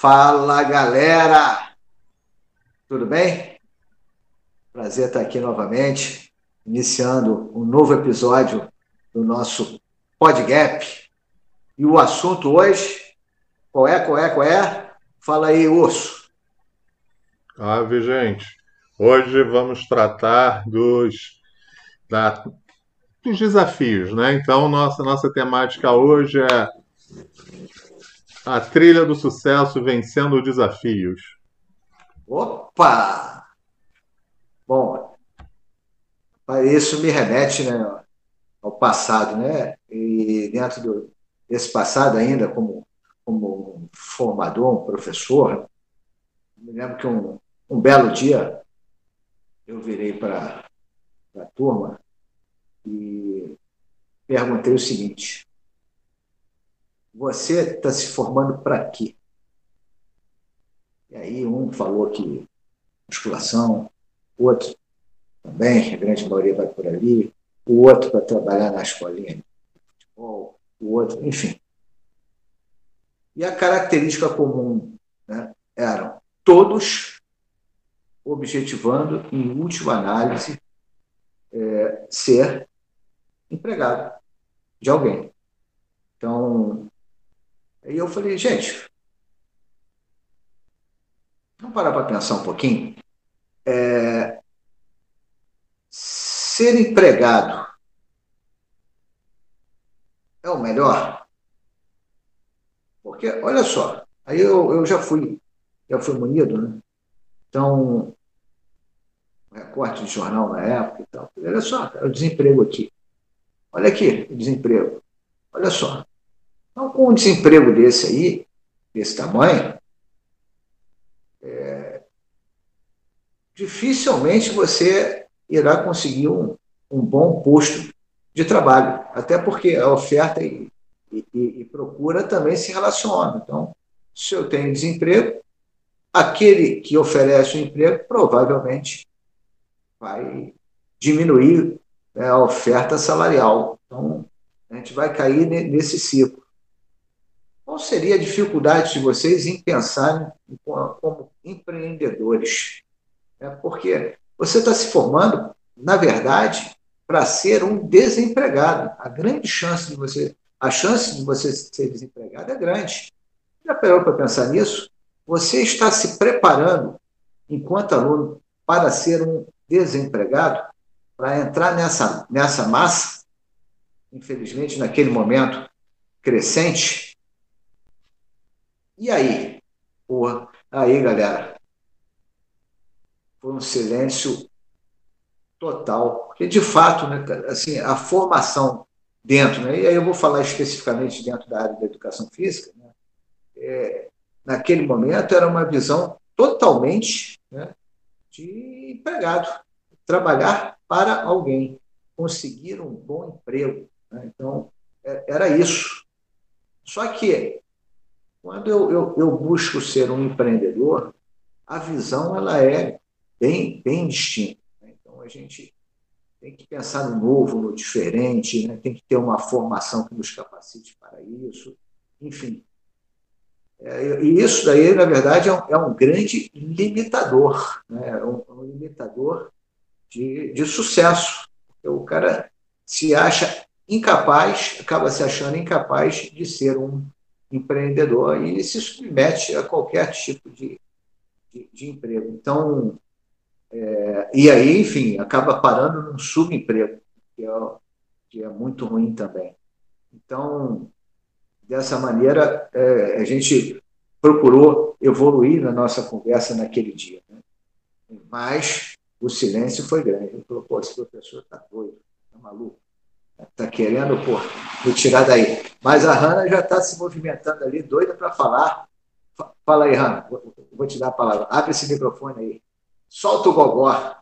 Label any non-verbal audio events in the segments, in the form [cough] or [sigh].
Fala galera! Tudo bem? Prazer estar aqui novamente, iniciando um novo episódio do nosso PodGap. E o assunto hoje, qual é, qual é, qual é? Fala aí, Urso. Ave, gente. Hoje vamos tratar dos, da, dos desafios, né? Então, nossa, nossa temática hoje é a trilha do sucesso vencendo desafios. Opa! Bom, isso me remete né, ao passado, né? E dentro do, desse passado ainda, como, como um formador, um professor, me lembro que um, um belo dia eu virei para a turma e perguntei o seguinte: você está se formando para quê? E aí um falou que musculação, outro também, a grande maioria vai por ali, o outro para trabalhar na escolinha de futebol, o outro, enfim. E a característica comum né, eram todos objetivando, em última análise, é, ser empregado de alguém. Então, Aí eu falei, gente, vamos parar para pensar um pouquinho. É, ser empregado é o melhor? Porque, olha só, aí eu, eu já fui, já fui munido, né? Então, recorte de jornal na época e tal. Olha só, o desemprego aqui. Olha aqui, o desemprego. Olha só. Então, com um desemprego desse aí, desse tamanho, é, dificilmente você irá conseguir um, um bom posto de trabalho, até porque a oferta e, e, e, procura também se relacionam. Então, se eu tenho desemprego, aquele que oferece o emprego provavelmente vai diminuir né, a oferta salarial. Então, a gente vai cair nesse ciclo. Qual seria a dificuldade de vocês em pensar como empreendedores? É porque você está se formando, na verdade, para ser um desempregado. A grande chance de você, a chance de você ser desempregado é grande. Já parou para pensar nisso? Você está se preparando, enquanto aluno, para ser um desempregado, para entrar nessa, nessa massa, infelizmente, naquele momento crescente, e aí? Porra, aí, galera. Foi um silêncio total. Porque, de fato, né, assim, a formação dentro, né, e aí eu vou falar especificamente dentro da área da educação física, né, é, naquele momento era uma visão totalmente né, de empregado, trabalhar para alguém, conseguir um bom emprego. Né? Então, é, era isso. Só que quando eu, eu, eu, busco ser um empreendedor, a visão ela é bem, bem distinta. Né? Então, a gente tem que pensar no novo, no diferente, né? tem que ter uma formação que nos capacite para isso, enfim. É, e isso daí, na verdade, é um, é um grande limitador, né? é um, um limitador de, de sucesso. O cara se acha incapaz, acaba se achando incapaz de ser um empreendedor e se submete a qualquer tipo de, de, de emprego. Então, é, e aí, enfim, acaba parando num subemprego, que é, que é muito ruim também. Então, dessa maneira, é, a gente procurou evoluir na nossa conversa naquele dia. Né? Mas o silêncio foi grande. Ele falou, pô, esse professor está doido, está maluco. Está querendo, pô, me tirar daí. Mas a Hanna já está se movimentando ali, doida para falar. Fala aí, Hanna, vou te dar a palavra. Abre esse microfone aí. Solta o gogó.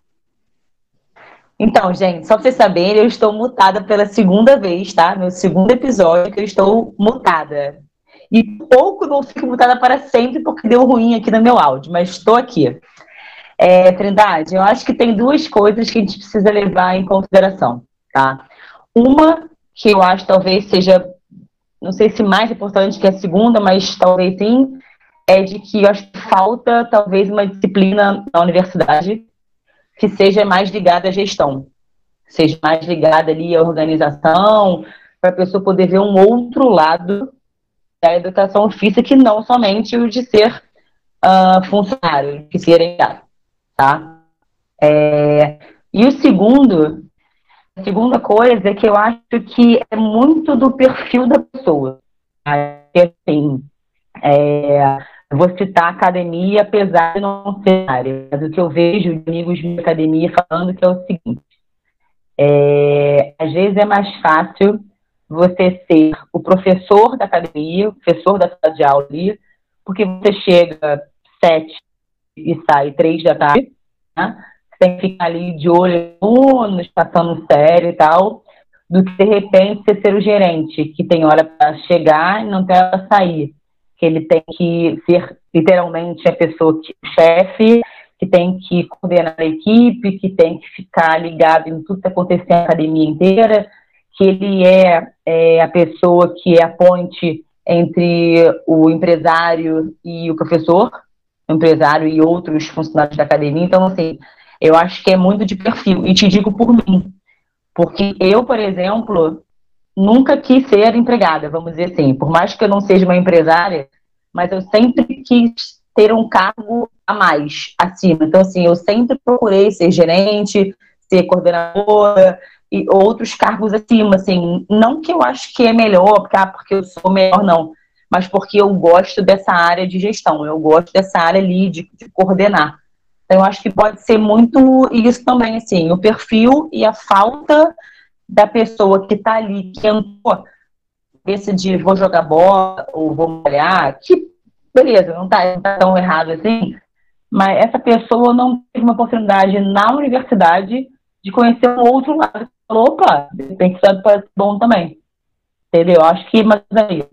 Então, gente, só para vocês saberem, eu estou mutada pela segunda vez, tá? Meu segundo episódio que eu estou mutada. E pouco não fico mutada para sempre porque deu ruim aqui no meu áudio, mas estou aqui. É, Trindade, eu acho que tem duas coisas que a gente precisa levar em consideração, tá? Uma que eu acho talvez seja, não sei se mais importante que a segunda, mas talvez sim, é de que eu acho que falta talvez uma disciplina na universidade que seja mais ligada à gestão, seja mais ligada ali à organização, para a pessoa poder ver um outro lado da educação física que não somente o de ser uh, funcionário, de ser empregado, tá? É, e o segundo, segunda coisa é que eu acho que é muito do perfil da pessoa. Assim, é, vou citar academia, apesar de não ser área, mas o que eu vejo de amigos de academia falando que é o seguinte: é, às vezes é mais fácil você ser o professor da academia, o professor da sala de aula ali, porque você chega sete e sai três da tarde, né? Tem que ficar ali de olho nos passando sério e tal, do que de repente você ser o gerente, que tem hora para chegar e não tem hora para sair. Que ele tem que ser literalmente a pessoa que chefe, que tem que coordenar a equipe, que tem que ficar ligado em tudo que está acontecendo na academia inteira, que ele é, é a pessoa que é a ponte entre o empresário e o professor, o empresário e outros funcionários da academia. Então, assim, eu acho que é muito de perfil. E te digo por mim, porque eu, por exemplo, nunca quis ser empregada, vamos dizer assim. Por mais que eu não seja uma empresária, mas eu sempre quis ter um cargo a mais, acima. Então, assim, eu sempre procurei ser gerente, ser coordenadora, e outros cargos acima, assim, não que eu acho que é melhor, porque, ah, porque eu sou melhor, não, mas porque eu gosto dessa área de gestão, eu gosto dessa área ali de, de coordenar. Então, eu acho que pode ser muito isso também, assim, o perfil e a falta da pessoa que está ali, que entrou, esse de vou jogar bola ou vou olhar, que beleza, não está tá tão errado assim, mas essa pessoa não teve uma oportunidade na universidade de conhecer um outro lado opa, de repente isso pode ser bom também. Entendeu? Acho que, mas aí.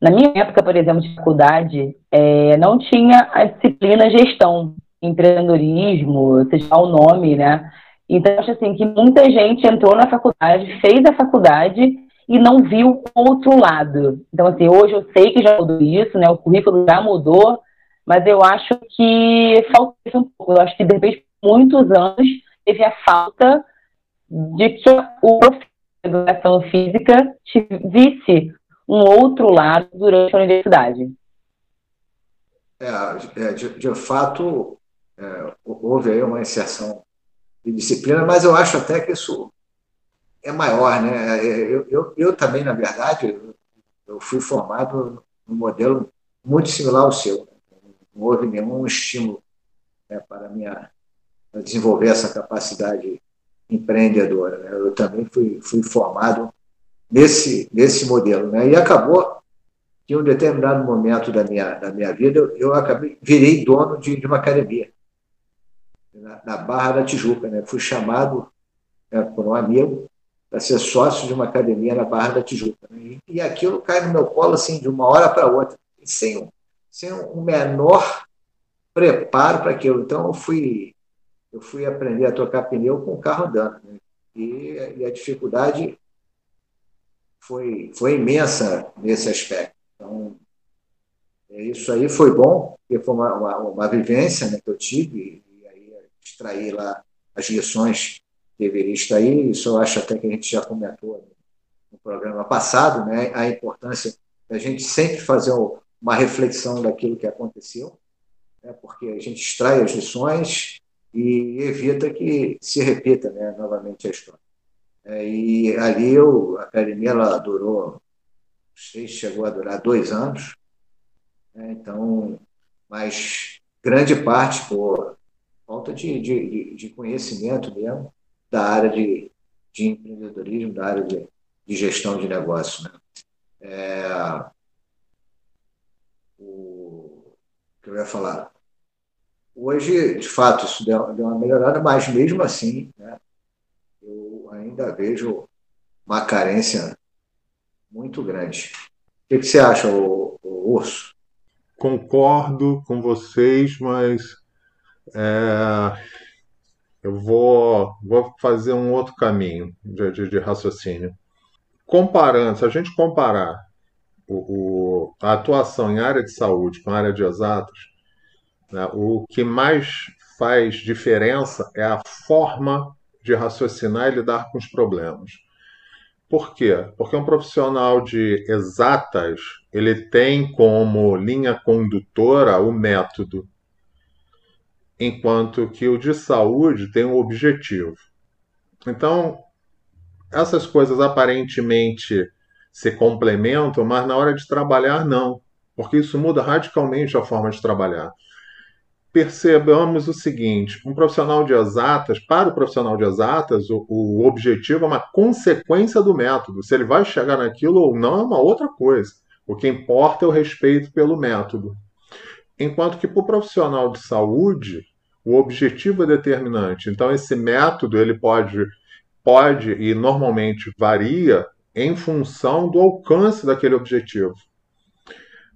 Na minha época, por exemplo, de faculdade, é, não tinha a disciplina gestão, empreendedorismo, seja o nome, né? Então, acho assim que muita gente entrou na faculdade, fez a faculdade e não viu o outro lado. Então, assim, hoje eu sei que já mudou isso, né? O currículo já mudou, mas eu acho que falta isso um pouco. Eu acho que, de repente, muitos anos teve a falta de que o professor de educação física visse um outro lado durante a universidade. É, é de, de, fato, é, houve aí uma inserção de disciplina, mas eu acho até que isso é maior, né? É, eu, eu, eu também, na verdade, eu fui formado num modelo muito similar ao seu. Não houve nenhum estímulo né, para minha desenvolver essa capacidade empreendedora. Né? Eu também fui, fui formado nesse, nesse modelo. Né? E acabou que em um determinado momento da minha, da minha vida, eu, eu acabei, virei dono de, de uma academia, na, na, Barra da Tijuca. Né? Fui chamado né, por um amigo para ser sócio de uma academia na Barra da Tijuca. Né? E, e aquilo cai no meu colo assim, de uma hora para outra, sem um, sem um menor preparo para aquilo. Então, eu fui eu fui aprender a trocar pneu com o carro andando. Né? E, e, a dificuldade foi, foi imensa nesse aspecto. Então, é, isso aí foi bom, porque foi uma, uma, uma vivência né, que eu tive, e, aí extraí lá as lições que deveria extrair. Isso eu acho até que a gente já comentou no programa passado, né, a importância da gente sempre fazer uma reflexão daquilo que aconteceu, né, porque a gente extrai as lições e evita que se repita né, novamente a história. É, e ali eu, a academia ela durou, não sei se chegou a durar dois anos, né, então, mas grande parte por falta de, de, de conhecimento mesmo da área de, de empreendedorismo, da área de, de gestão de negócio. Né? É, o que eu ia falar? Hoje, de fato, isso deu, deu uma melhorada, mas mesmo assim, né, ainda vejo uma carência muito grande. O que, que você acha, o, o Urso? Concordo com vocês, mas é, eu vou, vou fazer um outro caminho de, de, de raciocínio. Comparando, se a gente comparar o, a atuação em área de saúde com área de exatas, né, o que mais faz diferença é a forma de raciocinar e lidar com os problemas. Por quê? Porque um profissional de exatas, ele tem como linha condutora o método, enquanto que o de saúde tem um objetivo. Então, essas coisas aparentemente se complementam, mas na hora de trabalhar não, porque isso muda radicalmente a forma de trabalhar percebamos o seguinte: um profissional de exatas, para o profissional de exatas, o, o, objetivo é uma consequência do método. Se ele vai chegar naquilo ou não é uma outra coisa. O que importa é o respeito pelo método. Enquanto que para o profissional de saúde, o objetivo é determinante. Então, esse método ele pode, pode e normalmente varia em função do alcance daquele objetivo.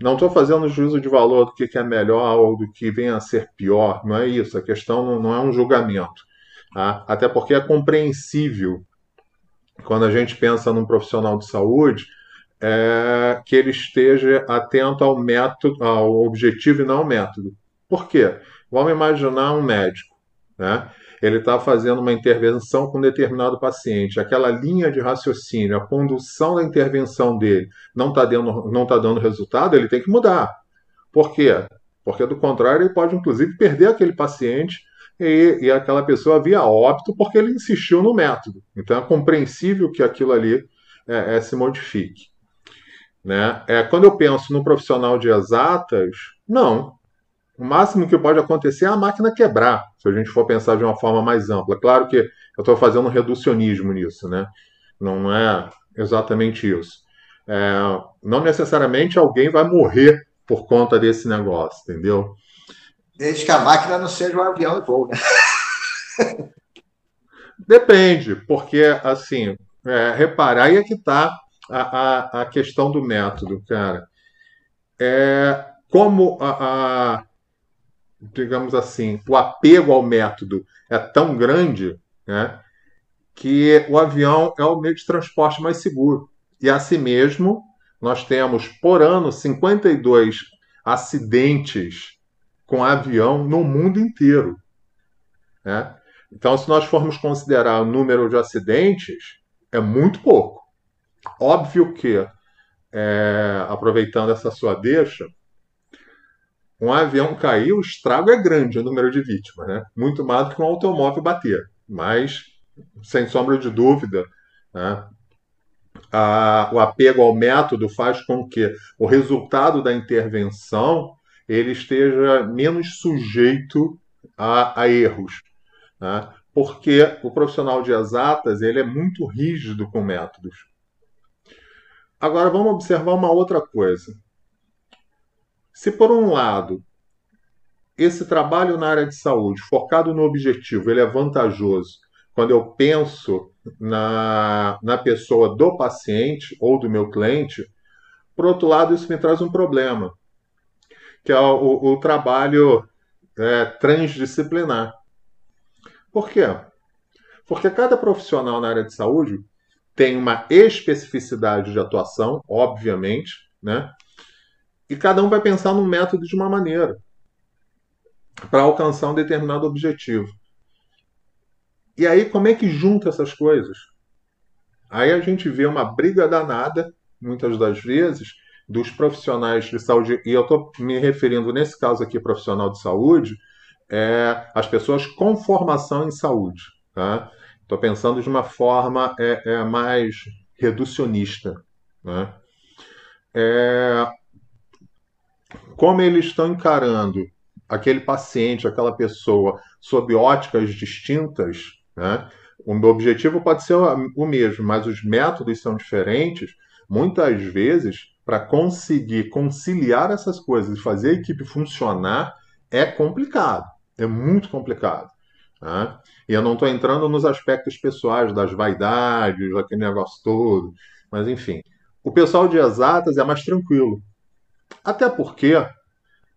Não estou fazendo juízo de valor do que é melhor ou do que venha a ser pior, não é isso. A questão não é um julgamento. Tá? Até porque é compreensível, quando a gente pensa num profissional de saúde, é, que ele esteja atento ao método, ao objetivo e não ao método. Por quê? Vamos imaginar um médico, né? Ele está fazendo uma intervenção com um determinado paciente, aquela linha de raciocínio, a condução da intervenção dele não está dando, não tá dando resultado, ele tem que mudar. Por quê? Porque, do contrário, ele pode, inclusive, perder aquele paciente e, e aquela pessoa via óbito porque ele insistiu no método. Então, é compreensível que aquilo ali é, é, se modifique. Né? É, quando eu penso no profissional de exatas, não, o máximo que pode acontecer é a máquina quebrar, se a gente for pensar de uma forma mais ampla. Claro que eu estou fazendo um reducionismo nisso, né? Não é exatamente isso. É, não necessariamente alguém vai morrer por conta desse negócio, entendeu? Desde que a máquina não seja um avião de voo, né? [laughs] Depende, porque, assim, é, reparar aí é que está a, a, a, questão do método, cara. É, como a, a digamos assim, o apego ao método é tão grande né, que o avião é o meio de transporte mais seguro. E assim mesmo, nós temos por ano 52 acidentes com avião no mundo inteiro. Né? Então, se nós formos considerar o número de acidentes, é muito pouco. Óbvio que, é, aproveitando essa sua deixa, um avião cair, o estrago é grande, o número de vítimas, né? muito mais do que um automóvel bater. Mas, sem sombra de dúvida, né? a, o apego ao método faz com que o resultado da intervenção ele esteja menos sujeito a, a erros. Né? Porque o profissional de exatas ele é muito rígido com métodos. Agora vamos observar uma outra coisa. Se, por um lado, esse trabalho na área de saúde, focado no objetivo, ele é vantajoso quando eu penso na, na pessoa do paciente ou do meu cliente, por outro lado, isso me traz um problema, que é o, o trabalho é, transdisciplinar. Por quê? Porque cada profissional na área de saúde tem uma especificidade de atuação, obviamente, né? E cada um vai pensar num método de uma maneira para alcançar um determinado objetivo. E aí, como é que junta essas coisas? Aí a gente vê uma briga danada, muitas das vezes, dos profissionais de saúde, e eu estou me referindo nesse caso aqui, profissional de saúde, é, as pessoas com formação em saúde. Estou tá? pensando de uma forma é, é mais reducionista. Né? É, como eles estão encarando aquele paciente, aquela pessoa, sob óticas distintas, né? o meu objetivo pode ser o mesmo, mas os métodos são diferentes. Muitas vezes, para conseguir conciliar essas coisas e fazer a equipe funcionar, é complicado, é muito complicado. Né? E eu não estou entrando nos aspectos pessoais, das vaidades, daquele negócio todo, mas enfim. O pessoal de exatas é mais tranquilo. Até porque,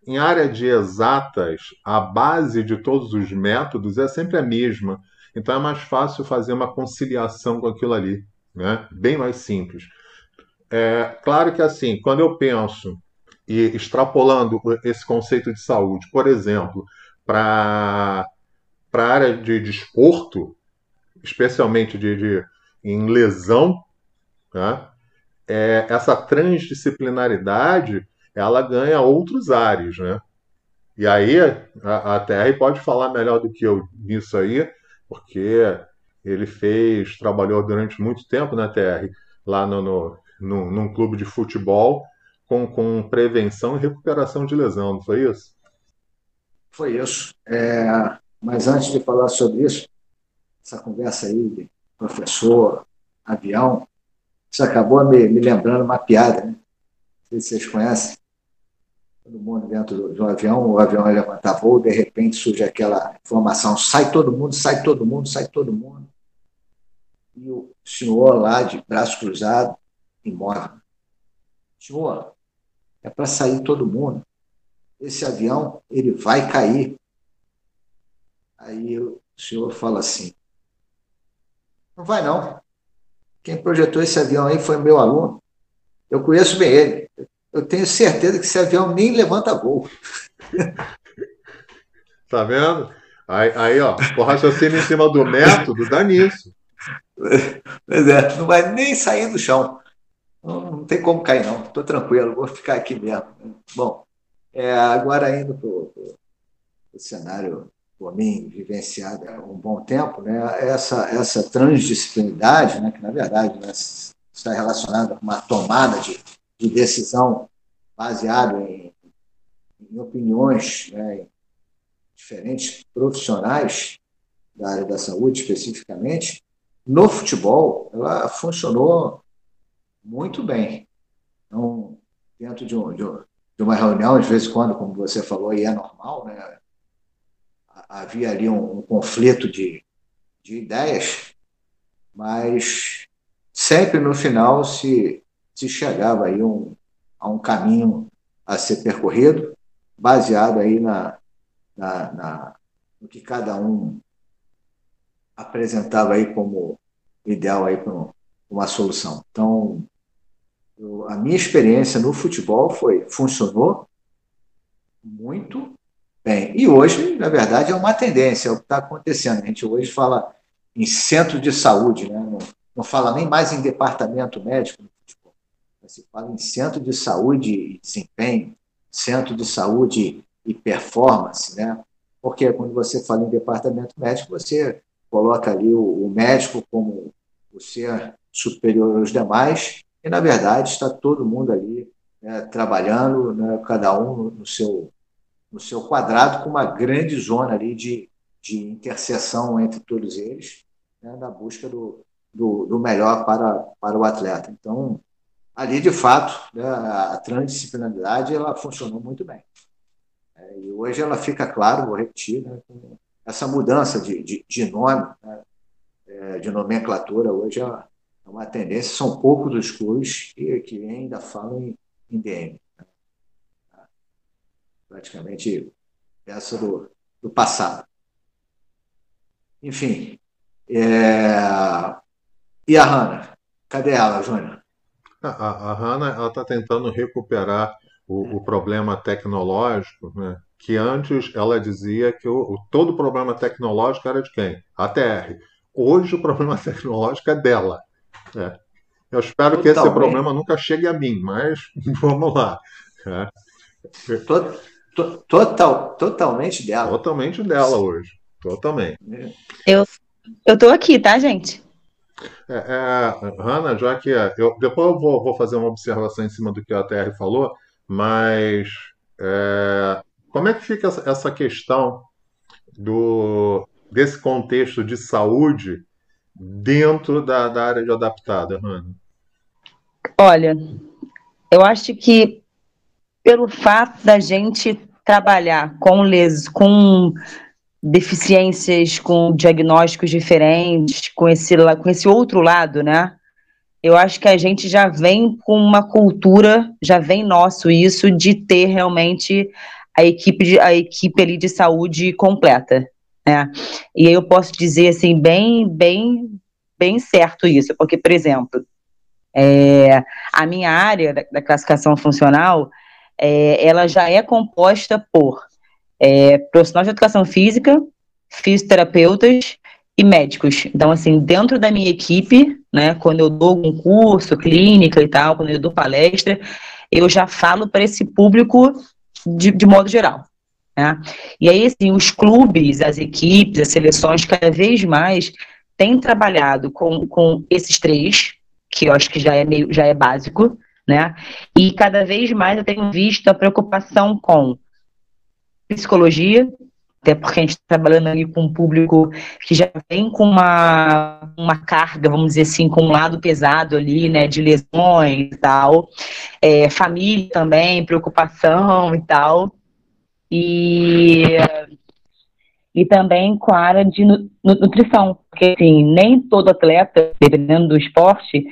em área de exatas, a base de todos os métodos é sempre a mesma. Então é mais fácil fazer uma conciliação com aquilo ali, né? bem mais simples. É, claro que assim, quando eu penso e extrapolando esse conceito de saúde, por exemplo, para a área de desporto, especialmente de, de, em lesão, né? é, essa transdisciplinaridade ela ganha outros ares, né? E aí a, a TR pode falar melhor do que eu nisso aí, porque ele fez, trabalhou durante muito tempo na TR, lá no, no, no, num clube de futebol, com, com prevenção e recuperação de lesão, não foi isso? Foi isso. É, mas antes de falar sobre isso, essa conversa aí de professor, avião, isso acabou me, me lembrando uma piada, né? Não sei se vocês conhecem. Todo mundo dentro do, do avião, o avião vai levantar voo, de repente surge aquela informação: sai todo mundo, sai todo mundo, sai todo mundo. E o senhor lá de braço cruzado, imóvel. Senhor, é para sair todo mundo. Esse avião, ele vai cair. Aí o senhor fala assim: não vai não. Quem projetou esse avião aí foi meu aluno. Eu conheço bem ele. Eu tenho certeza que esse avião nem levanta voo. [laughs] Tá vendo? Aí, aí ó, o raciocínio em cima do método dá nisso. Pois é, não vai nem sair do chão. Não, não tem como cair, não. Estou tranquilo, vou ficar aqui mesmo. Bom, é, agora indo para o cenário por mim vivenciado há um bom tempo, né, essa, essa transdisciplinaridade, né, que na verdade né, está relacionada com uma tomada de, de decisão baseada em, em opiniões né, diferentes profissionais da área da saúde especificamente, no futebol ela funcionou muito bem. Então, dentro de, um, de, uma reunião, de vez em quando, como você falou, e é normal, né? havia ali um, um conflito de, de ideias, mas sempre no final se, se chegava aí um, a um caminho a ser percorrido, baseado aí na, na, na, no que cada um apresentava aí como ideal aí para uma solução. Então, eu, a minha experiência no futebol foi funcionou muito Bem, e hoje, na verdade, é uma tendência, é o que está acontecendo. A gente hoje fala em centro de saúde, né? não, não fala nem mais em departamento médico, se fala em centro de saúde e desempenho, centro de saúde e performance, né? porque quando você fala em departamento médico, você coloca ali o, o médico como o ser superior aos demais, e na verdade está todo mundo ali né, trabalhando, né, cada um no seu no seu quadrado, com uma grande zona ali de, de interseção entre todos eles, né, na busca do, do, do, melhor para, para o atleta. Então, ali, de fato, né, a transdisciplinaridade ela funcionou muito bem. É, e hoje ela fica claro, vou repetir, né, essa mudança de, de, de nome, né, é, de nomenclatura, hoje é uma tendência, são poucos os clubes que, que ainda falam em, em DM praticamente essa do, do passado. Enfim, é... e a Hanna? Cadê ela, Júnior? A, a, está tentando recuperar o, o, problema tecnológico, né? que antes ela dizia que o, o, todo problema tecnológico era de quem? A TR. Hoje o problema [laughs] tecnológico é dela. É. Eu espero Totalmente. que esse problema nunca chegue a mim, mas [laughs] vamos lá. É. Total, totalmente dela. Totalmente dela hoje. Totalmente. Eu, eu tô aqui, tá, gente? É, é, Hanna, já que é, eu, depois eu vou, vou, fazer uma observação em cima do que a TR falou, mas é, como é que fica essa, questão do, desse contexto de saúde dentro da, da área de adaptada, Hanna? Olha, eu acho que pelo fato da gente trabalhar com les, com deficiências, com diagnósticos diferentes, com esse, com esse outro lado, né? Eu acho que a gente já vem com uma cultura, já vem nosso isso de ter realmente a equipe, de, a equipe ali de saúde completa, né? E aí eu posso dizer assim bem, bem, bem certo isso, porque por exemplo, é, a minha área da, da classificação funcional é, ela já é composta por é, profissionais de educação física, fisioterapeutas e médicos. Então, assim, dentro da minha equipe, né, quando eu dou algum curso, clínica e tal, quando eu dou palestra, eu já falo para esse público de, de modo geral. Né? E aí, assim, os clubes, as equipes, as seleções, cada vez mais têm trabalhado com, com esses três, que eu acho que já é meio, já é básico, né? E cada vez mais eu tenho visto a preocupação com psicologia, até porque a gente está trabalhando ali com um público que já vem com uma, uma carga, vamos dizer assim, com um lado pesado ali, né, de lesões e tal, é, família também, preocupação e tal, e, e também com a área de nutrição, porque assim, nem todo atleta, dependendo do esporte,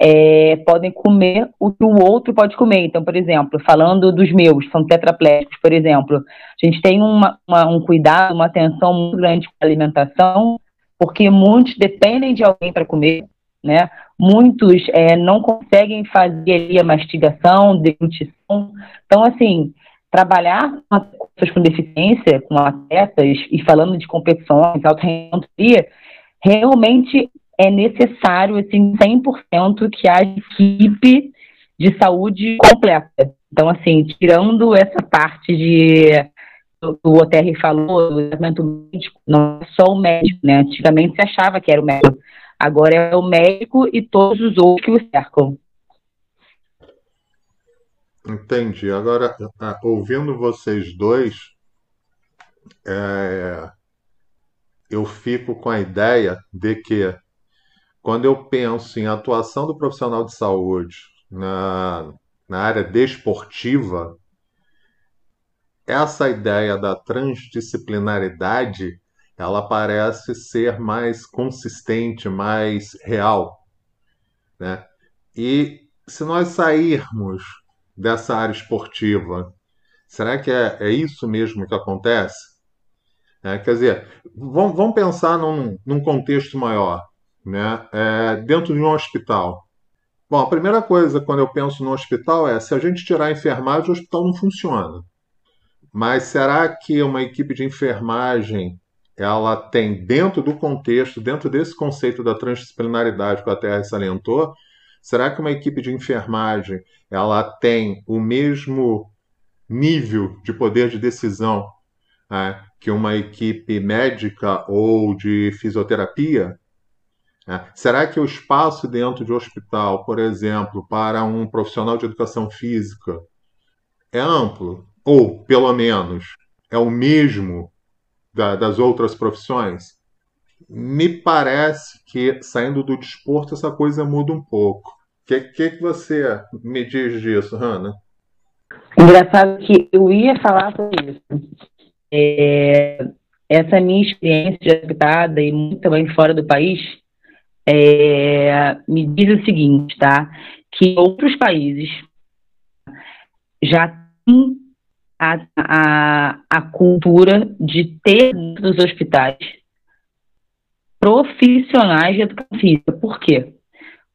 é, podem comer o que o outro pode comer. Então, por exemplo, falando dos meus, são tetraplégicos, por exemplo, a gente tem uma, uma, um cuidado, uma atenção muito grande com a alimentação, porque muitos dependem de alguém para comer, né? Muitos é, não conseguem fazer a mastigação, deglutição. Então, assim, trabalhar com pessoas com deficiência, com atletas, e falando de competições, alta rendimento, realmente é necessário, assim, 100% que a equipe de saúde completa. Então, assim, tirando essa parte de o OTR falou, do tratamento médico, não é só o médico, né? Antigamente se achava que era o médico. Agora é o médico e todos os outros que o cercam. Entendi. Agora, ouvindo vocês dois, é, eu fico com a ideia de que quando eu penso em atuação do profissional de saúde na, na área desportiva, essa ideia da transdisciplinaridade ela parece ser mais consistente, mais real. Né? E se nós sairmos dessa área esportiva, será que é, é isso mesmo que acontece? É, quer dizer, vamos, vamos pensar num, num contexto maior né, é, dentro de um hospital? Bom, a primeira coisa quando eu penso no hospital é se a gente tirar a enfermagem, o hospital não funciona. Mas será que uma equipe de enfermagem ela tem dentro do contexto, dentro desse conceito da transdisciplinaridade que a Terra salientou, será que uma equipe de enfermagem ela tem o mesmo nível de poder de decisão né, que uma equipe médica ou de fisioterapia? É. Será que o espaço dentro de um hospital, por exemplo, para um profissional de educação física é amplo? Ou, pelo menos, é o mesmo da, das outras profissões? Me parece que, saindo do desporto, essa coisa muda um pouco. O que, que, que você me diz disso, Hanna? Engraçado que eu ia falar sobre isso. É, essa minha experiência de habitada e muito também fora do país é, me diz o seguinte, tá? Que outros países já têm a, a, a cultura de ter nos hospitais profissionais de educação física. Por quê?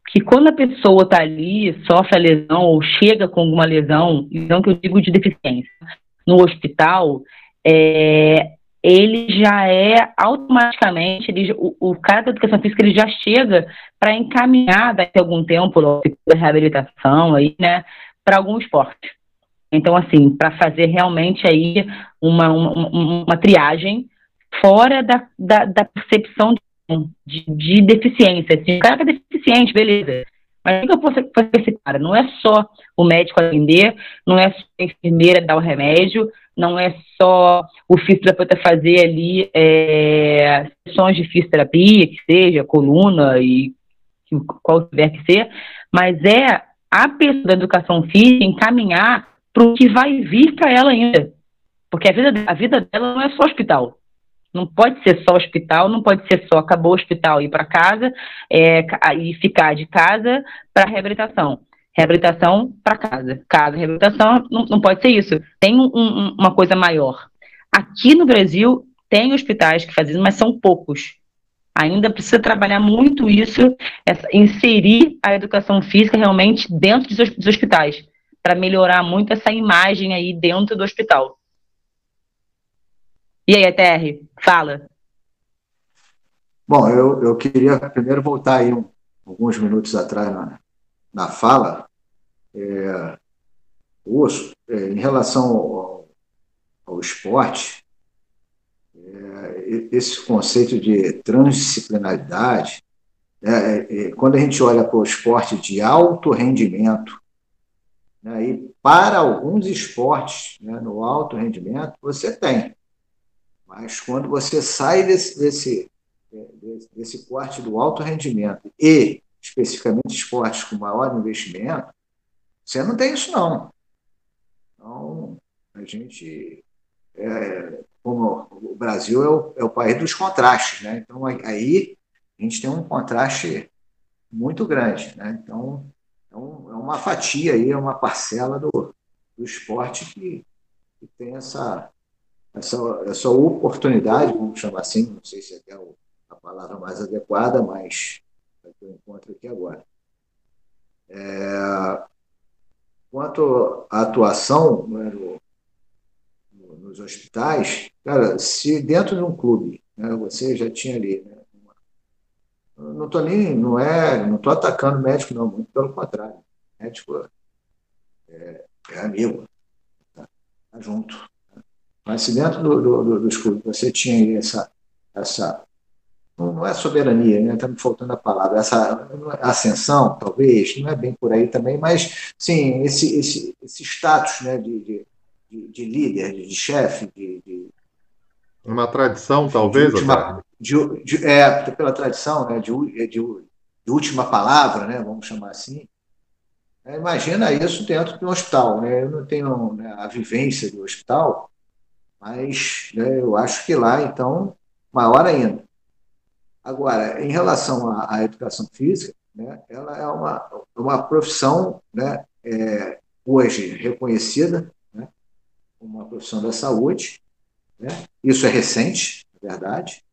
Porque quando a pessoa está ali, sofre a lesão ou chega com alguma lesão, então que eu digo de deficiência, no hospital, é, ele já é automaticamente, ele, o, o, cara da educação física ele já chega para encaminhar daqui a algum tempo a reabilitação aí, né, para algum esporte. Então, assim, para fazer realmente aí uma, uma, uma triagem fora da, da, da percepção de, de, deficiência. Assim, o cara é deficiente, beleza. Mas o que eu posso fazer esse cara? Não é só o médico atender, não é só a enfermeira dar o remédio, não é só o fisioterapeuta fazer ali é, sessões de fisioterapia, que seja coluna e qual tiver que ser, mas é a pessoa da educação física encaminhar para o que vai vir para ela ainda. Porque a vida, a vida dela não é só hospital. Não pode ser só hospital, não pode ser só acabou o hospital e ir para casa é, e ficar de casa para reabilitação reabilitação para casa. Casa, reabilitação, não, não pode ser isso. Tem um, um, uma coisa maior. Aqui no Brasil, tem hospitais que fazem mas são poucos. Ainda precisa trabalhar muito isso, essa, inserir a educação física realmente dentro dos, dos hospitais, para melhorar muito essa imagem aí dentro do hospital. E aí, ETR, fala. Bom, eu, eu queria primeiro voltar aí um, alguns minutos atrás na, na fala. É, é, em relação ao, ao esporte, é, esse conceito de transdisciplinaridade, né, é, é, quando a gente olha para o esporte de alto rendimento, né, e para alguns esportes né, no alto rendimento, você tem. Mas quando você sai desse, desse, é, desse corte do alto rendimento e, especificamente, esportes com maior investimento, você não tem isso, não. Então, a gente, é, como o Brasil é o, é o, país dos contrastes, né? Então, aí a gente tem um contraste muito grande, né? Então, é, um, é uma fatia aí, é uma parcela do, do esporte que, que tem essa, essa, essa oportunidade, vamos chamar assim, não sei se é a palavra mais adequada, mas é que eu encontro aqui agora. É, Quanto à atuação né, no, nos hospitais, cara, se dentro de um clube né, você já tinha ali, né, uma, não estou nem, não é, não estou atacando médico não, muito pelo contrário, médico é, é amigo, tá, tá junto. Né. Mas se dentro do, do, dos clubes você tinha essa, essa não é soberania, né? Está me faltando a palavra. Essa ascensão, talvez, não é bem por aí também, mas sim, esse, esse, esse status né, de, de, de líder, de, de chefe, de, de, Uma tradição, talvez, de última, de, É, pela tradição, né, de, de, de última palavra, né, vamos chamar assim. É, imagina isso dentro de um hospital. Né? Eu não tenho né, a vivência do hospital, mas né, eu acho que lá, então, maior ainda. Agora, em relação à, à educação física, né, ela é uma, uma profissão né, é, hoje reconhecida né, uma profissão da saúde. Né? Isso é recente, na verdade,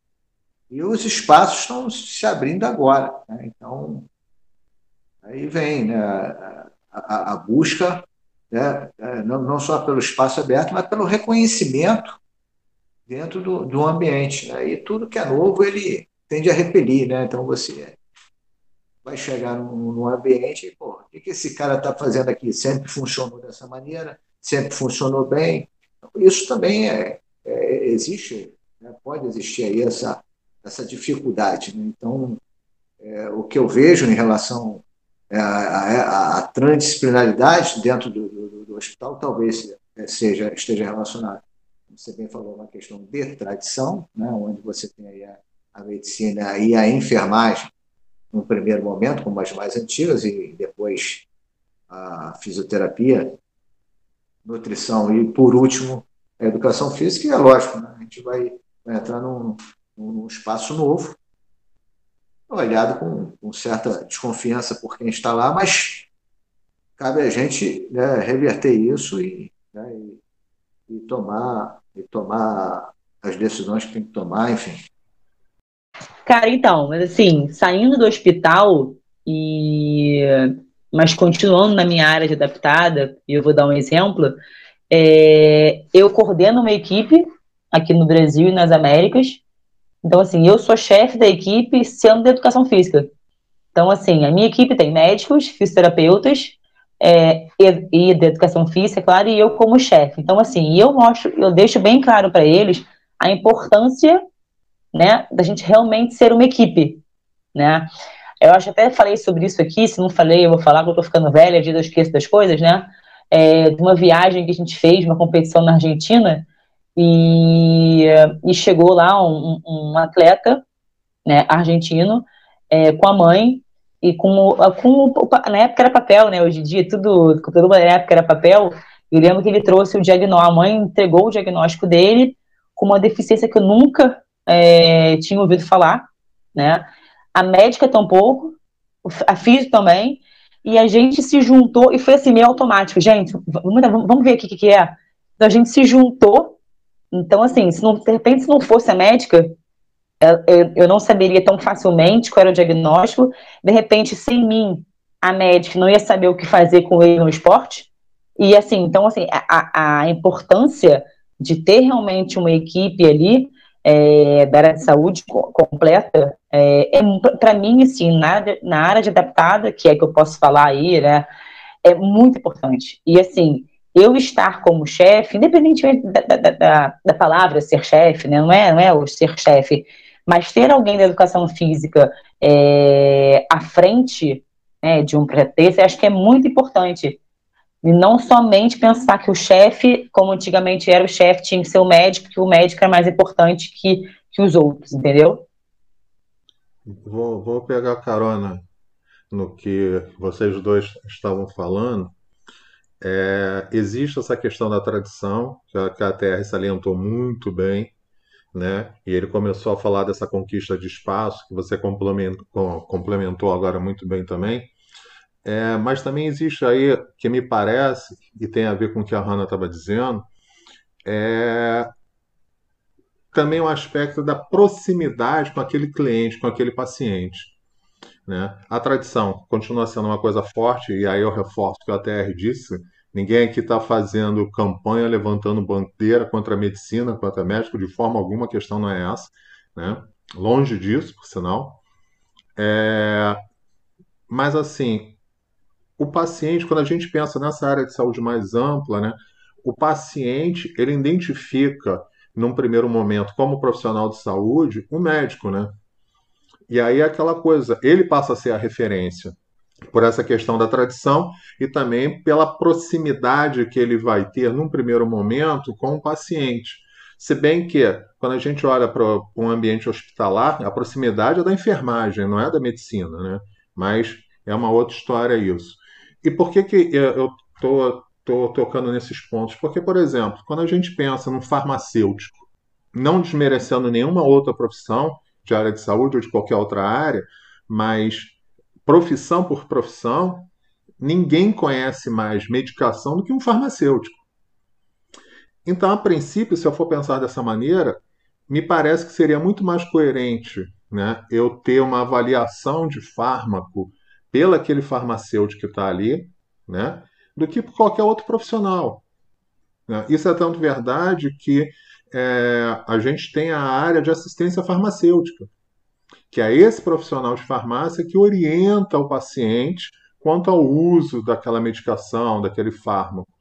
e os espaços estão se abrindo agora. Né? Então, aí vem né, a, a, busca, né, é, não, não só pelo espaço aberto, mas pelo reconhecimento dentro do, do ambiente. Né? E tudo que é novo, ele tende a repelir, né? Então você vai chegar num, num ambiente e, pô, o que, que esse cara está fazendo aqui? Sempre funcionou dessa maneira, sempre funcionou bem. Isso também é, é existe, né? pode existir aí essa, essa dificuldade. Né? Então, é, o que eu vejo em relação à, transdisciplinaridade dentro do, do, do, hospital talvez seja, esteja relacionado, como você bem falou, uma questão de tradição, né? onde você tem aí a a medicina e a enfermagem, no primeiro momento, como as mais antigas, e depois a fisioterapia, nutrição e, por último, a educação física. E é lógico, né? a gente vai, vai entrar num, num, espaço novo, olhado com, com, certa desconfiança por quem está lá, mas cabe a gente né, reverter isso e, né, e, e, tomar, e tomar as decisões que tem que tomar, enfim. Cara, então, mas assim, saindo do hospital e mas continuando na minha área de adaptada, e eu vou dar um exemplo, é, eu coordeno uma equipe aqui no Brasil e nas Américas. Então, assim, eu sou chefe da equipe sendo da educação física. Então, assim, a minha equipe tem médicos, fisioterapeutas é, e, e educação física, claro, e eu como chefe. Então, assim, eu mostro, eu deixo bem claro para eles a importância né, da gente realmente ser uma equipe, né? Eu acho até falei sobre isso aqui, se não falei, eu vou falar, porque eu tô ficando velha, dia eu esqueço das coisas, né? É, de uma viagem que a gente fez, uma competição na Argentina, e, e chegou lá um, um atleta né, argentino é, com a mãe e com, com na época era papel, né? Hoje em dia tudo, tudo na época era papel. Eu lembro que ele trouxe o diagnóstico, a mãe entregou o diagnóstico dele com uma deficiência que eu nunca é, tinha ouvido falar, né? A médica tampouco, a física também, e a gente se juntou e foi assim, meio automático. Gente, vamos, vamos ver o que, que é. Então a gente se juntou. Então, assim, se não, de repente, se não fosse a médica, eu não saberia tão facilmente qual era o diagnóstico. De repente, sem mim, a médica não ia saber o que fazer com ele no esporte, E assim, então assim, a, a importância de ter realmente uma equipe ali é, da área de saúde completa, é, é para mim, assim, na, na área de adaptada, que é que eu posso falar aí, né, é muito importante. E assim, eu estar como chefe, independentemente da, da, da, da palavra ser chefe, né, não é, não é o ser chefe, mas ter alguém da educação física é, à frente né, de um projeto acho que é muito importante. E não somente pensar que o chefe, como antigamente era o chefe, tinha que ser o médico, que o médico é mais importante que, que os outros, entendeu? Vou, vou pegar carona no que vocês dois estavam falando. É, existe essa questão da tradição, que a, TR salientou muito bem, né? E ele começou a falar dessa conquista de espaço, que você complementou agora muito bem também. É, mas também existe aí, que me parece, e tem a ver com o que a Hanna estava dizendo, é, também um aspecto da proximidade com aquele cliente, com aquele paciente. Né? A tradição continua sendo uma coisa forte, e aí eu reforço o que a TR disse, ninguém aqui está fazendo campanha, levantando bandeira contra a medicina, contra médico, de forma alguma, a questão não é essa. Né? Longe disso, por sinal. É, mas assim, o paciente, quando a gente pensa nessa área de saúde mais ampla, né, o paciente ele identifica num primeiro momento como profissional de saúde o médico, né? E aí é aquela coisa, ele passa a ser a referência por essa questão da tradição e também pela proximidade que ele vai ter num primeiro momento com o paciente. Se bem que, quando a gente olha para um ambiente hospitalar, a proximidade é da enfermagem, não é da medicina, né? Mas é uma outra história isso. E por que, que eu estou tocando nesses pontos? Porque, por exemplo, quando a gente pensa num farmacêutico, não desmerecendo nenhuma outra profissão de área de saúde ou de qualquer outra área, mas profissão por profissão, ninguém conhece mais medicação do que um farmacêutico. Então, a princípio, se eu for pensar dessa maneira, me parece que seria muito mais coerente né, eu ter uma avaliação de fármaco pelo aquele farmacêutico que está ali, né, do que por qualquer outro profissional. Né? Isso é tanto verdade que é, a gente tem a área de assistência farmacêutica, que é esse profissional de farmácia que orienta o paciente quanto ao uso daquela medicação, daquele fármaco.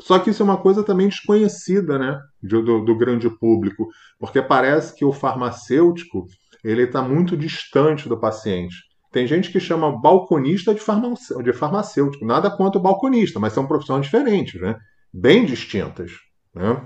Só que isso é uma coisa também desconhecida né, do, do grande público, porque parece que o farmacêutico ele está muito distante do paciente. Tem gente que chama balconista de, de farmacêutico. Nada contra balconista, mas são profissões diferentes, né? bem distintas. Né?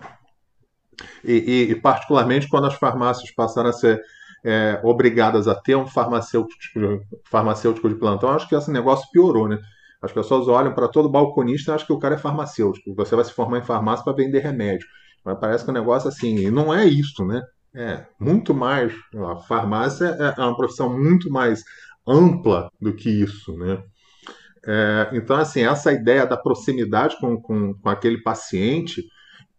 E, e, e, particularmente quando as farmácias passaram a ser é, obrigadas a ter um farmacêutico, farmacêutico de plantão, acho que esse negócio piorou, né? As pessoas olham para todo balconista e acham que o cara é farmacêutico. Você vai se formar em farmácia para vender remédio. Mas parece que o negócio assim, e não é isso, né? É muito mais. A farmácia é, é uma profissão muito mais ampla do que isso, né? É, então, assim, essa ideia da proximidade com, com, com, aquele paciente,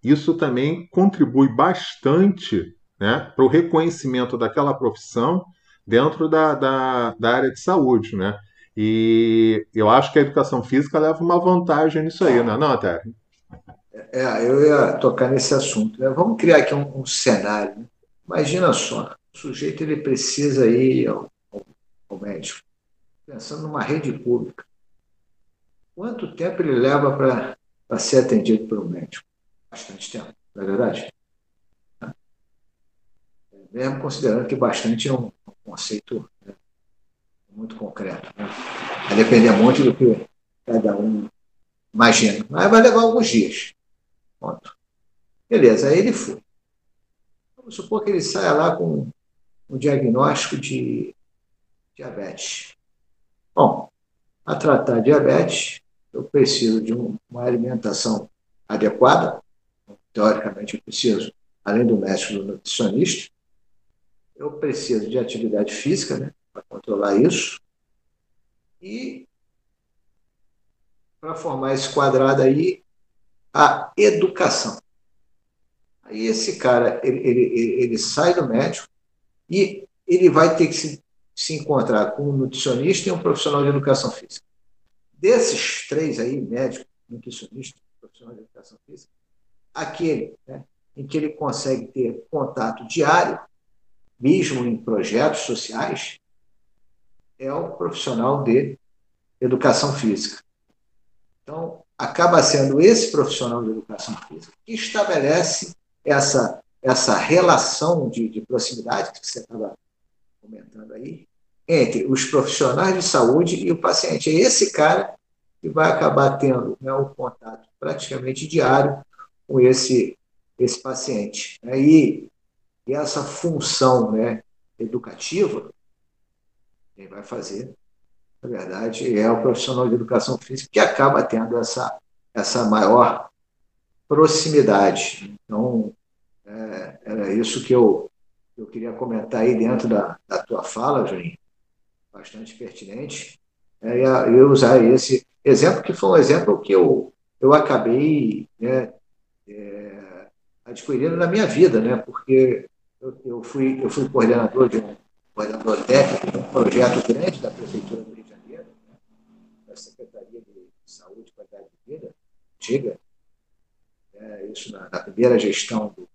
isso também contribui bastante né, para o reconhecimento daquela profissão dentro da, da, da, área de saúde, né? E eu acho que a educação física leva uma vantagem nisso aí, né? Não, Terra? É, eu ia tocar nesse assunto. Né? Vamos criar aqui um, um cenário. Imagina só, o sujeito ele precisa ir ao ao médico, pensando numa rede pública. Quanto tempo ele leva para ser atendido um médico? Bastante tempo, não é verdade? Mesmo considerando que bastante é um, conceito né, muito concreto. Né? Vai depender muito do que cada um imagina. Mas vai levar alguns dias. Ponto. Beleza, aí ele foi. Vamos supor que ele saia lá com um diagnóstico de diabetes. Bom, a tratar diabetes, eu preciso de uma alimentação adequada, teoricamente eu preciso, além do médico do nutricionista, eu preciso de atividade física, né, para controlar isso, e para formar esse quadrado aí, a educação. Aí esse cara, ele, ele, ele sai do médico e ele vai ter que se se encontrar com um nutricionista e um profissional de educação física. Desses três aí, médico, nutricionista, profissional de educação física, aquele né, em que ele consegue ter contato diário, mesmo em projetos sociais, é o profissional de educação física. Então, acaba sendo esse profissional de educação física que estabelece essa, essa relação de, de proximidade que você estava comentando aí, entre os profissionais de saúde e o paciente. É esse cara que vai acabar tendo né, contato praticamente diário com esse, esse paciente. Né? E, e essa função né, educativa, quem vai fazer, na verdade, é o profissional de educação física que acaba tendo essa, essa maior proximidade. Então, é, era isso que eu, eu queria comentar aí dentro da, da tua fala, Juninho, bastante pertinente, é, e usar esse exemplo, que foi um exemplo que eu, eu acabei né, é, adquirindo na minha vida, né, porque eu, eu, fui, eu fui coordenador de um coordenador técnico de um projeto grande da Prefeitura do Rio de Janeiro, né, da Secretaria de Saúde e Qualidade de Vida, antiga, é, isso na, na, primeira gestão do,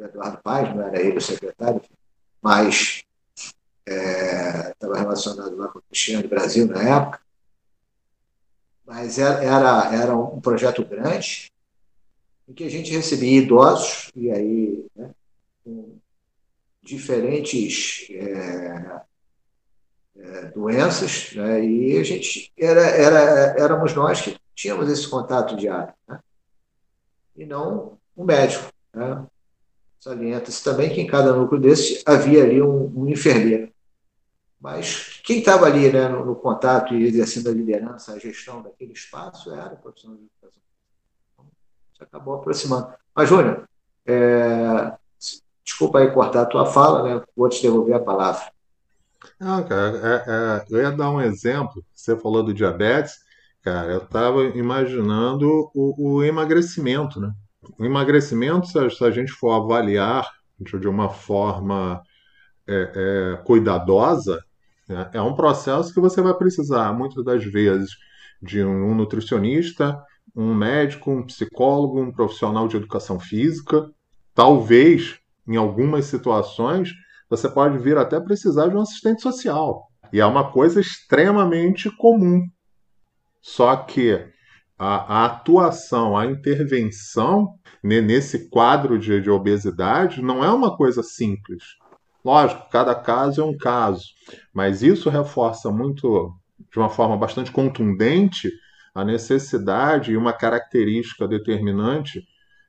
do, Eduardo Paes, não era ele o secretário, mas estava é, relacionado lá com o Cristiano Brasil na época, mas era, era, era um projeto grande em que a gente recebia idosos, e aí né, com diferentes é, é, doenças, né, e a gente era, era, éramos nós que tínhamos esse contato diário, né, e não o médico. Né. Salienta-se também que em cada núcleo desse havia ali um, um enfermeiro. Mas quem estava ali né, no, no, contato e exercendo a liderança, a gestão daquele espaço, era o profissional de educação. Então, isso acabou aproximando. Mas, Júnior, é, desculpa aí cortar a tua fala, né, vou te devolver a palavra. Não, cara, é, é, eu ia dar um exemplo. Você falou do diabetes, cara, eu estava imaginando o, o, emagrecimento, né? O emagrecimento, se a, gente for avaliar de uma forma é, é, cuidadosa, né? É um processo que você vai precisar, muitas das vezes, de um nutricionista, um médico, um psicólogo, um profissional de educação física. Talvez, em algumas situações, você pode vir até precisar de um assistente social. E é uma coisa extremamente comum. Só que a, a atuação, a intervenção nesse quadro de, de obesidade não é uma coisa simples. Lógico, cada caso é um caso, mas isso reforça muito, de uma forma bastante contundente, a necessidade e uma característica determinante,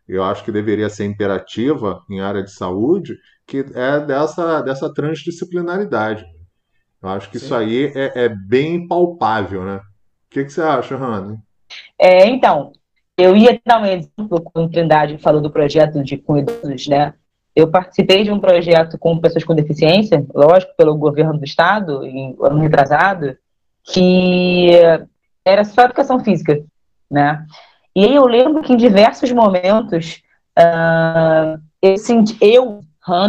eu acho que deveria ser imperativa em área de saúde, que é dessa, dessa transdisciplinaridade. Eu acho que Sim. isso aí é, é, bem palpável, né? O que, que você acha, Rani? É, então, eu ia dar um exemplo, quando Trindade falou do projeto de cuidados, né? Eu participei de um projeto com pessoas com deficiência, lógico, pelo governo do estado, em ano retrasado, que era só educação física, né? E aí eu lembro que em diversos momentos uh, eu, senti, eu,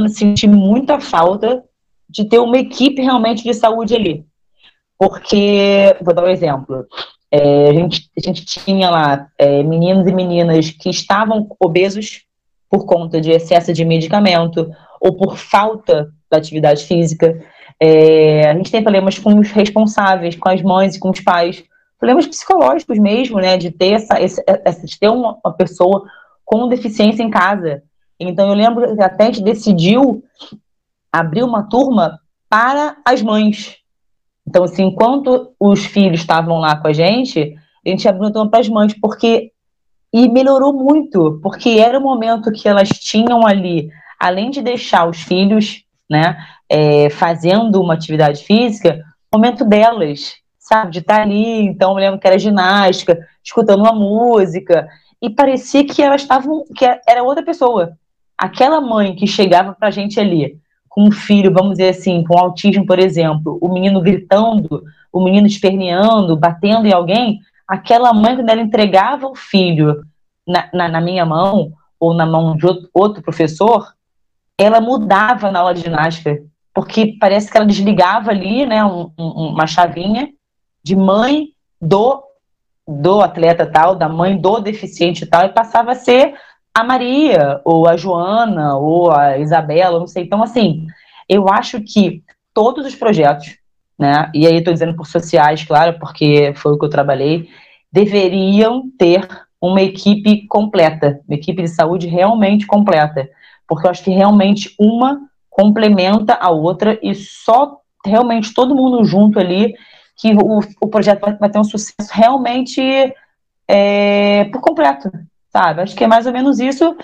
senti muita falta de ter uma equipe realmente de saúde ali. Porque, vou dar um exemplo, é, a, gente, a gente tinha lá é, meninos e meninas que estavam obesos, por conta de excesso de medicamento ou por falta da atividade física. É, a gente tem problemas com os responsáveis, com as mães e com os pais, problemas psicológicos mesmo, né, de ter essa, de ter uma, uma pessoa com deficiência em casa. Então eu lembro que até a gente decidiu abrir uma turma para as mães. Então, assim, enquanto os filhos estavam lá com a gente, a gente abriu para as mães, porque e melhorou muito, porque era o momento que elas tinham ali, além de deixar os filhos, né, é, fazendo uma atividade física, momento delas, sabe, de estar ali. Então, eu lembro que era ginástica, escutando uma música, e parecia que elas estavam, que era outra pessoa. Aquela mãe que chegava para a gente ali, com um filho, vamos dizer assim, com autismo, por exemplo, o menino gritando, o menino esperneando, batendo em alguém, aquela mãe, quando ela entregava o filho na, na, na minha mão ou na mão de outro professor, ela mudava na aula de ginástica, porque parece que ela desligava ali, né, um, um, uma chavinha de mãe do do atleta tal, da mãe do deficiente tal, e passava a ser a Maria, ou a Joana, ou a Isabela, não sei. Então, assim, eu acho que todos os projetos, né, e aí estou dizendo por sociais, claro, porque foi o que eu trabalhei, deveriam ter uma equipe completa, uma equipe de saúde realmente completa, porque eu acho que realmente uma complementa a outra e só realmente todo mundo junto ali que o, o projeto vai, vai ter um sucesso realmente é, por completo, sabe? Acho que é mais ou menos isso.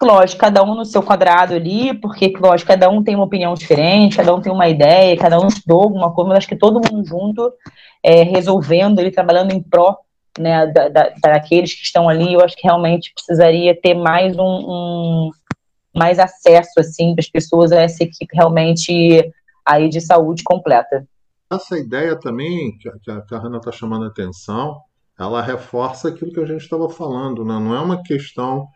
Lógico, cada um no seu quadrado ali, porque, lógico, cada um tem uma opinião diferente, cada um tem uma ideia, cada um estudou alguma coisa, mas acho que todo mundo junto, é, resolvendo ali, trabalhando em pró né, da, da, daqueles que estão ali, eu acho que realmente precisaria ter mais um, um mais acesso, assim, das pessoas a essa equipe realmente aí de saúde completa. Essa ideia também, que a, que a Hanna está chamando a atenção, ela reforça aquilo que a gente estava falando, né? não é uma questão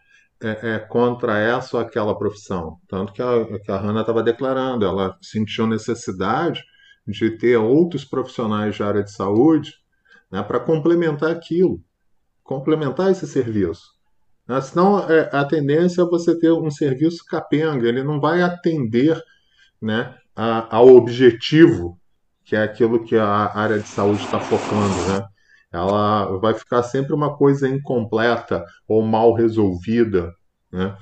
é, é, contra essa ou aquela profissão. Tanto que a, que a Hanna estava declarando, ela sentiu necessidade de ter outros profissionais de área de saúde né, para complementar aquilo, complementar esse serviço. Né? Senão é, a tendência é você ter um serviço capenga, ele não vai atender né, a, ao objetivo, que é aquilo que a área de saúde está focando. Né? Ela vai ficar sempre uma coisa incompleta ou mal resolvida, né?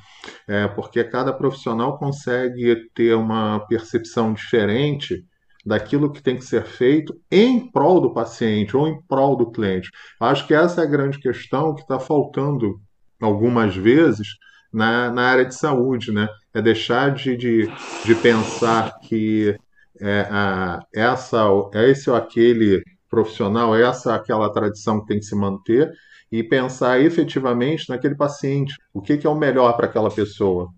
É, porque cada profissional consegue ter uma percepção diferente daquilo que tem que ser feito em prol do paciente ou em prol do cliente. Acho que essa é a grande questão que está faltando algumas vezes na, na área de saúde, né? É deixar de, de, de pensar que é, a, essa, esse ou aquele profissional, essa aquela tradição que tem que se manter e pensar efetivamente naquele paciente, o que, que é o melhor para aquela pessoa.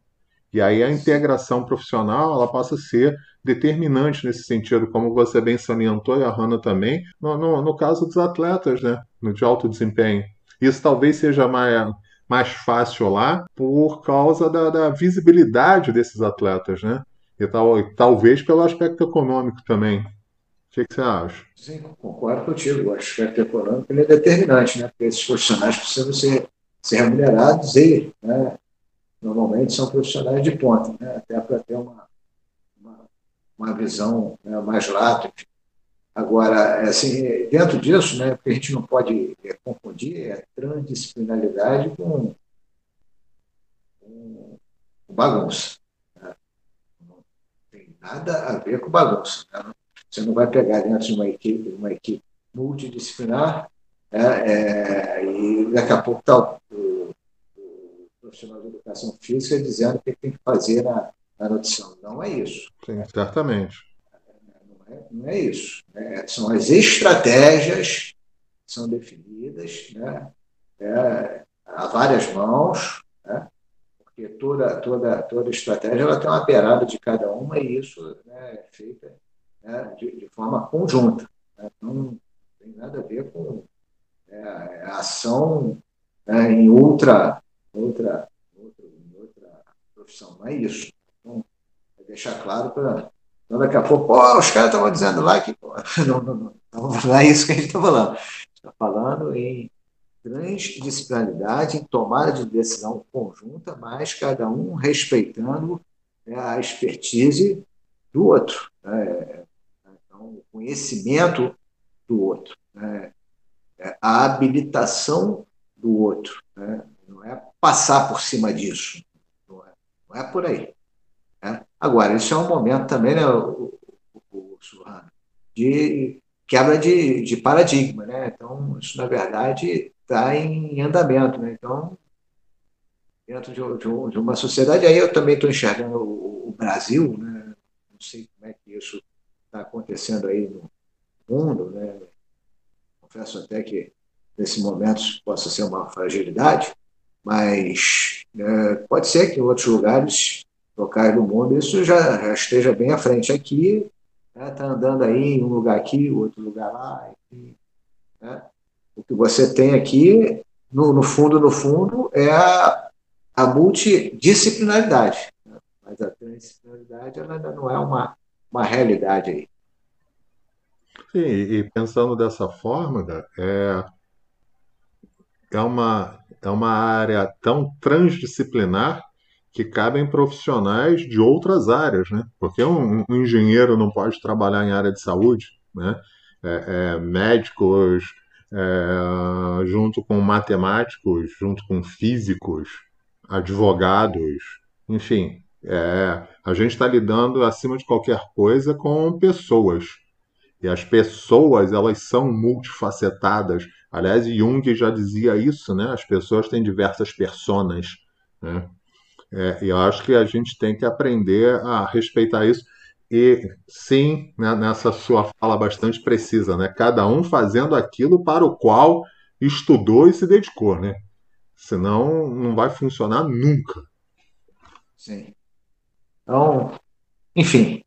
E aí a integração profissional ela passa a ser determinante nesse sentido, como você bem salientou e a Hanna também, no, no, no caso dos atletas, né, de alto desempenho. Isso talvez seja mais, mais fácil lá por causa da, da visibilidade desses atletas, né? E, tal, e talvez pelo aspecto econômico também que, que você acha? Sim, concordo contigo. O aspecto econômico é determinante, né? porque esses profissionais precisam ser, ser remunerados e, né, normalmente, são profissionais de ponta, né? até para ter uma, uma, uma visão né, mais lata. Agora, assim, dentro disso, né, porque a gente não pode é, confundir é transdisciplinaridade com, com bagunça. Né? Não tem nada a ver com bagunça. Né? Você não vai pegar dentro de uma equipe, uma equipe multidisciplinar é, é, e daqui a pouco está o, o, o, profissional de educação física dizendo o que tem que fazer na, na nutrição. Não é isso. Sim, certamente. Não é, não é isso. Né? São as estratégias que são definidas né? É, a várias mãos, né? porque toda, toda, toda estratégia ela tem uma beirada de cada uma e isso né, é feito né, de, de, forma conjunta. Né? Então, não tem nada a ver com é, a ação né, em outra, outra, outra, outra profissão. Não é isso. Então, é deixar claro para. Então, daqui a pouco, oh, os caras estavam dizendo lá que. [laughs] Não, não, não, não é isso que a gente está falando. Está falando em transdisciplinaridade, em tomada de decisão conjunta, mas cada um respeitando né, a expertise do outro. Né? O conhecimento do outro, né? É a habilitação do outro, né? não é passar por cima disso, não é, não é por aí. Né? Agora, isso é um momento também, né, o, o, o de quebra de, de paradigma, né? Então, isso na verdade está em andamento, né? Então, dentro de, de, de, uma sociedade, aí eu também estou enxergando o, o Brasil, né? Não sei como é que isso está acontecendo aí no mundo, né? Confesso até que nesse momento possa ser uma fragilidade, mas é, pode ser que em outros lugares locais do mundo isso já, já esteja bem à frente. Aqui está né, tá andando aí um lugar aqui, outro lugar lá. Né? O que você tem aqui, no, no fundo, no fundo, é a, a multidisciplinaridade. Né? Mas a transdisciplinaridade ela ainda não é uma uma realidade aí. Sim, e pensando dessa forma, é, é uma, é uma área tão transdisciplinar que cabem profissionais de outras áreas, né? Porque um, um engenheiro não pode trabalhar em área de saúde, né? É, é, médicos, é, junto com matemáticos, junto com físicos, advogados, enfim, é, a gente está lidando acima de qualquer coisa com pessoas. E as pessoas, elas são multifacetadas. Aliás, Jung já dizia isso, né? As pessoas têm diversas personas, né? É, e eu acho que a gente tem que aprender a respeitar isso. E sim, né, nessa sua fala bastante precisa, né? Cada um fazendo aquilo para o qual estudou e se dedicou, né? Senão não vai funcionar nunca. Sim. Então, enfim,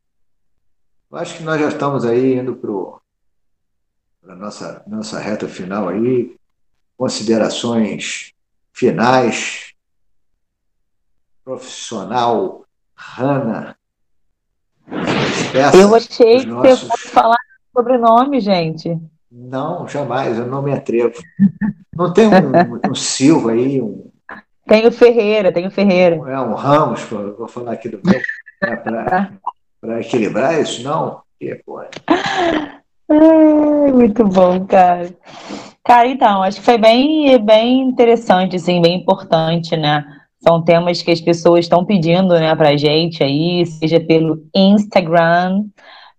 eu acho que nós já estamos aí indo para a nossa, nossa reta final aí, considerações finais, profissional, Hanna, eu achei que nossos... você fosse falar sobrenome, gente. Não, jamais, eu não me atrevo. Não tem um, um Silva aí, um. Tem o Ferreira, tem o Ferreira. É um Ramos, vou falar aqui do meu, para [laughs] equilibrar isso, não? Que porra. muito bom, cara. Cara, então, acho que foi bem, bem interessante, assim, bem importante, né? São temas que as pessoas estão pedindo né, para a gente aí, seja pelo Instagram,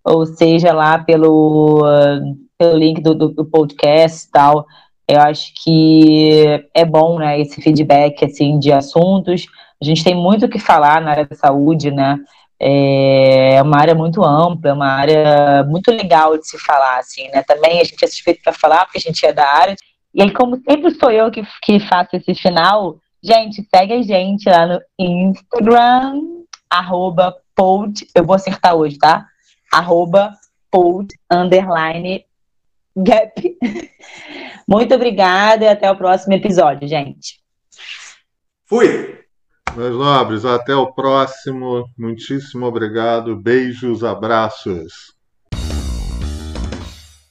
ou seja lá pelo, uh, pelo link do, do, do podcast e tal. Eu acho que é bom, né, esse feedback, assim, de assuntos. A gente tem muito o que falar na área da saúde, né? É uma área muito ampla, é uma área muito legal de se falar, assim, né? Também a gente é suspeito para falar, porque a gente é da área. E aí, como sempre sou eu que, que faço esse final, Gente, segue a gente lá no Instagram, arroba pod, eu vou acertar hoje, tá? Arroba pod, underline, gap. [laughs] Muito obrigada e até o próximo episódio, gente. Fui! Meus nobres, até o próximo. Muitíssimo obrigado. Beijos, abraços.